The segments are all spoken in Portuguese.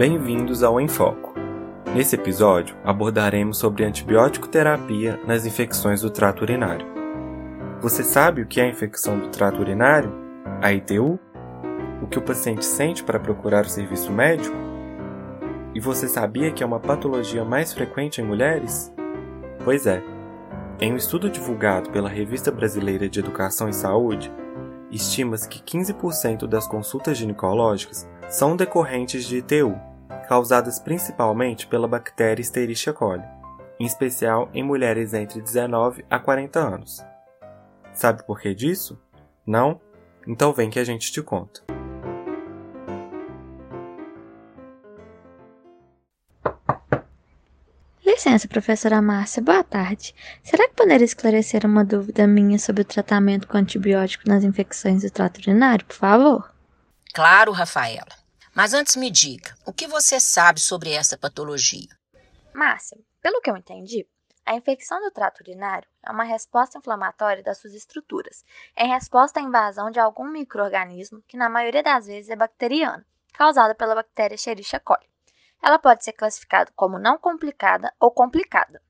Bem-vindos ao Em Foco. Nesse episódio, abordaremos sobre antibiótico terapia nas infecções do trato urinário. Você sabe o que é a infecção do trato urinário? A ITU? O que o paciente sente para procurar o serviço médico? E você sabia que é uma patologia mais frequente em mulheres? Pois é. Em um estudo divulgado pela Revista Brasileira de Educação e Saúde, estima-se que 15% das consultas ginecológicas são decorrentes de ITU, causadas principalmente pela bactéria Escherichia coli, em especial em mulheres entre 19 a 40 anos. Sabe por que disso? Não? Então vem que a gente te conta. Licença, professora Márcia, boa tarde. Será que poderia esclarecer uma dúvida minha sobre o tratamento com antibiótico nas infecções do trato urinário, por favor? Claro, Rafaela. Mas antes me diga, o que você sabe sobre essa patologia? Márcia, pelo que eu entendi, a infecção do trato urinário é uma resposta inflamatória das suas estruturas, em resposta à invasão de algum microorganismo que na maioria das vezes é bacteriano, causada pela bactéria Escherichia coli. Ela pode ser classificada como não complicada ou complicada,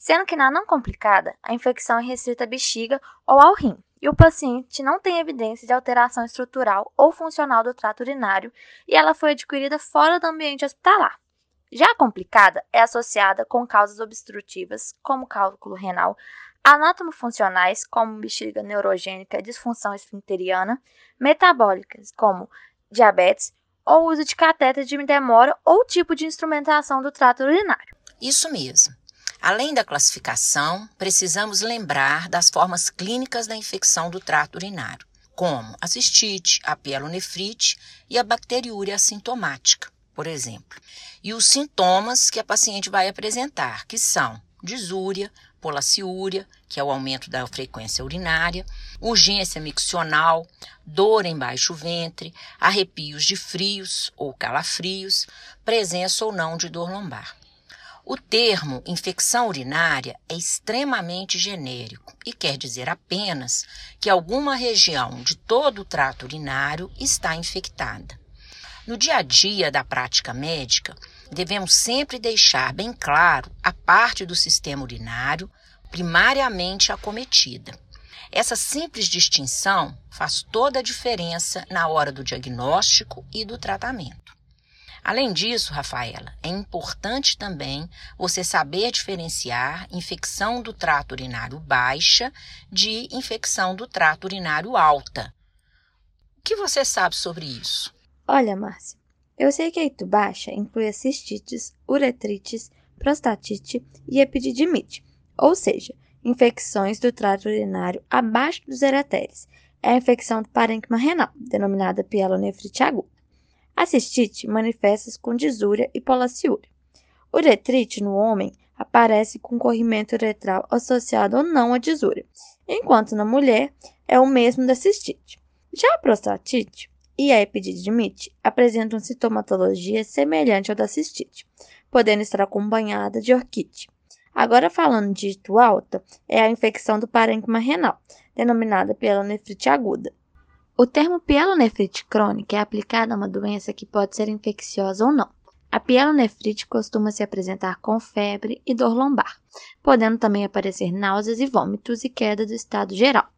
sendo que na não complicada, a infecção é restrita à bexiga ou ao rim, e o paciente não tem evidência de alteração estrutural ou funcional do trato urinário e ela foi adquirida fora do ambiente hospitalar. Já a complicada é associada com causas obstrutivas, como cálculo renal, anatomofuncionais, como bexiga neurogênica e disfunção esfincteriana, metabólicas, como diabetes, ou uso de catéter de demora ou tipo de instrumentação do trato urinário. Isso mesmo. Além da classificação, precisamos lembrar das formas clínicas da infecção do trato urinário, como a cistite, a pielonefrite e a bacteriúria assintomática, por exemplo. E os sintomas que a paciente vai apresentar, que são disúria, polaciúria, que é o aumento da frequência urinária, urgência miccional, dor em baixo ventre, arrepios de frios ou calafrios, presença ou não de dor lombar. O termo infecção urinária é extremamente genérico e quer dizer apenas que alguma região de todo o trato urinário está infectada. No dia a dia da prática médica, devemos sempre deixar bem claro a parte do sistema urinário primariamente acometida. Essa simples distinção faz toda a diferença na hora do diagnóstico e do tratamento. Além disso, Rafaela, é importante também você saber diferenciar infecção do trato urinário baixa de infecção do trato urinário alta. O que você sabe sobre isso? Olha, Márcia, eu sei que a ito baixa inclui a cistites, uretrites, prostatite e epididimite, ou seja, infecções do trato urinário abaixo dos eretéries. É a infecção do parênquima renal, denominada pielonefrite aguda. A cistite manifesta-se com disúria e polaciúria. Uretrite no homem aparece com corrimento uretral associado ou não à disúria, enquanto na mulher é o mesmo da cistite. Já a prostatite e a epididimite apresentam sintomatologia semelhante ao da cistite, podendo estar acompanhada de orquite. Agora falando de ito alta, é a infecção do parênquima renal, denominada pela nefrite aguda. O termo pielonefrite crônica é aplicado a uma doença que pode ser infecciosa ou não. A pielonefrite costuma se apresentar com febre e dor lombar, podendo também aparecer náuseas e vômitos e queda do estado geral.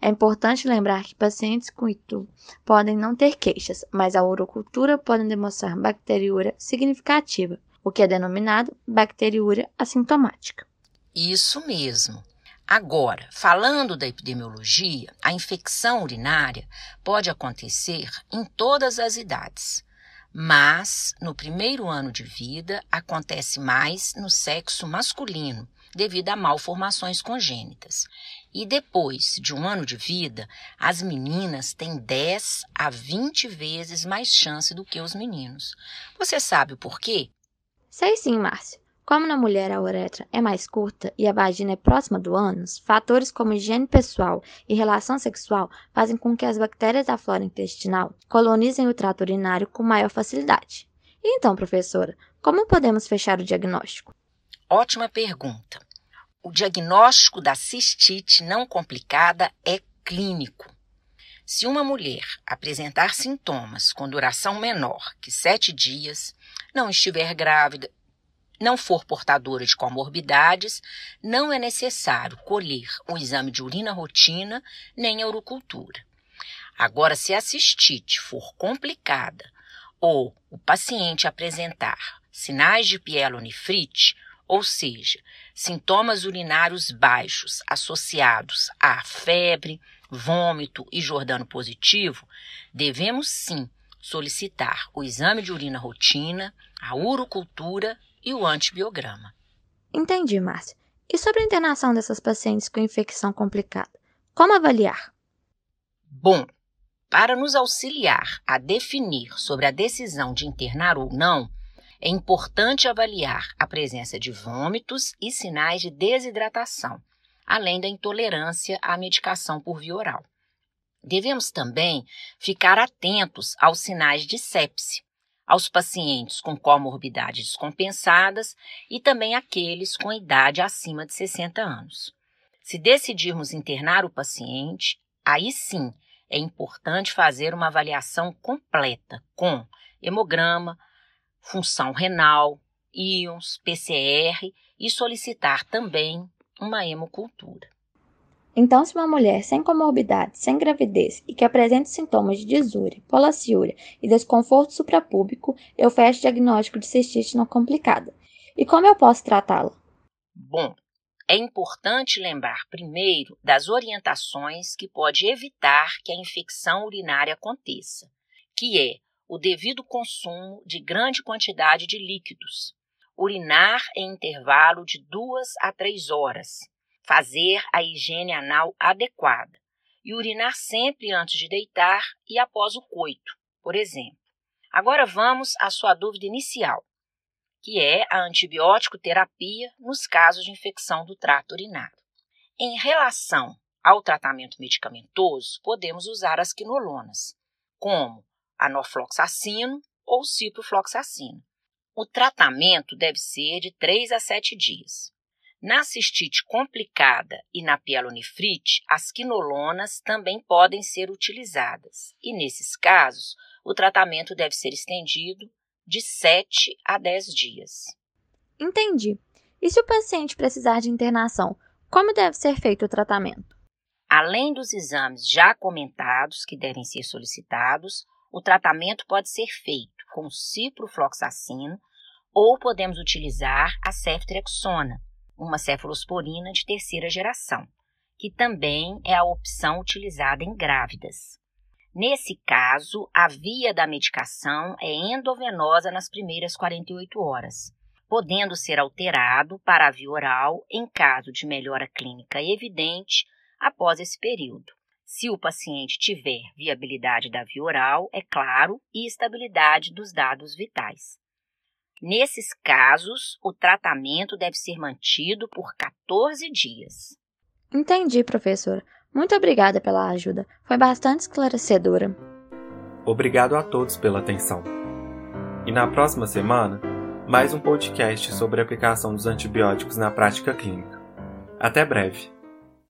É importante lembrar que pacientes com ITU podem não ter queixas, mas a urocultura pode demonstrar bacteriúria significativa, o que é denominado bacteriúria assintomática. Isso mesmo. Agora, falando da epidemiologia, a infecção urinária pode acontecer em todas as idades, mas no primeiro ano de vida acontece mais no sexo masculino, devido a malformações congênitas. E depois de um ano de vida, as meninas têm 10 a 20 vezes mais chance do que os meninos. Você sabe o porquê? Sei sim, Márcia. Como na mulher a uretra é mais curta e a vagina é próxima do ânus, fatores como higiene pessoal e relação sexual fazem com que as bactérias da flora intestinal colonizem o trato urinário com maior facilidade. Então, professora, como podemos fechar o diagnóstico? Ótima pergunta. O diagnóstico da cistite não complicada é clínico. Se uma mulher apresentar sintomas com duração menor que sete dias, não estiver grávida, não for portadora de comorbidades, não é necessário colher o exame de urina rotina nem a urocultura. Agora, se a cistite for complicada ou o paciente apresentar sinais de pielonefrite, ou seja, sintomas urinários baixos associados a febre, vômito e jordano positivo, devemos sim solicitar o exame de urina rotina, a urocultura e o antibiograma. Entendi, Márcia. E sobre a internação dessas pacientes com infecção complicada? Como avaliar? Bom, para nos auxiliar a definir sobre a decisão de internar ou não, é importante avaliar a presença de vômitos e sinais de desidratação, além da intolerância à medicação por via oral. Devemos também ficar atentos aos sinais de sepse, aos pacientes com comorbidades descompensadas e também aqueles com idade acima de 60 anos. Se decidirmos internar o paciente, aí sim é importante fazer uma avaliação completa com hemograma, função renal, íons, PCR e solicitar também uma hemocultura. Então, se uma mulher sem comorbidade, sem gravidez e que apresente sintomas de disúria, polaciúria e desconforto suprapúbico, eu fecho diagnóstico de cistite não complicada. E como eu posso tratá-la? Bom, é importante lembrar primeiro das orientações que pode evitar que a infecção urinária aconteça, que é o devido consumo de grande quantidade de líquidos, urinar em intervalo de duas a três horas, fazer a higiene anal adequada e urinar sempre antes de deitar e após o coito, por exemplo. Agora vamos à sua dúvida inicial, que é a antibiótico terapia nos casos de infecção do trato urinário. Em relação ao tratamento medicamentoso, podemos usar as quinolonas, como a norfloxacino ou ciprofloxacino. O tratamento deve ser de 3 a 7 dias. Na cistite complicada e na pielonefrite, as quinolonas também podem ser utilizadas, e nesses casos, o tratamento deve ser estendido de 7 a 10 dias. Entendi. E se o paciente precisar de internação, como deve ser feito o tratamento? Além dos exames já comentados que devem ser solicitados, o tratamento pode ser feito com ciprofloxacino ou podemos utilizar a ceftriaxona, uma cefalosporina de terceira geração, que também é a opção utilizada em grávidas. Nesse caso, a via da medicação é endovenosa nas primeiras 48 horas, podendo ser alterado para a via oral em caso de melhora clínica evidente após esse período se o paciente tiver viabilidade da via oral, é claro, e estabilidade dos dados vitais. Nesses casos, o tratamento deve ser mantido por 14 dias. Entendi, professora. Muito obrigada pela ajuda. Foi bastante esclarecedora. Obrigado a todos pela atenção. E na próxima semana, mais um podcast sobre a aplicação dos antibióticos na prática clínica. Até breve!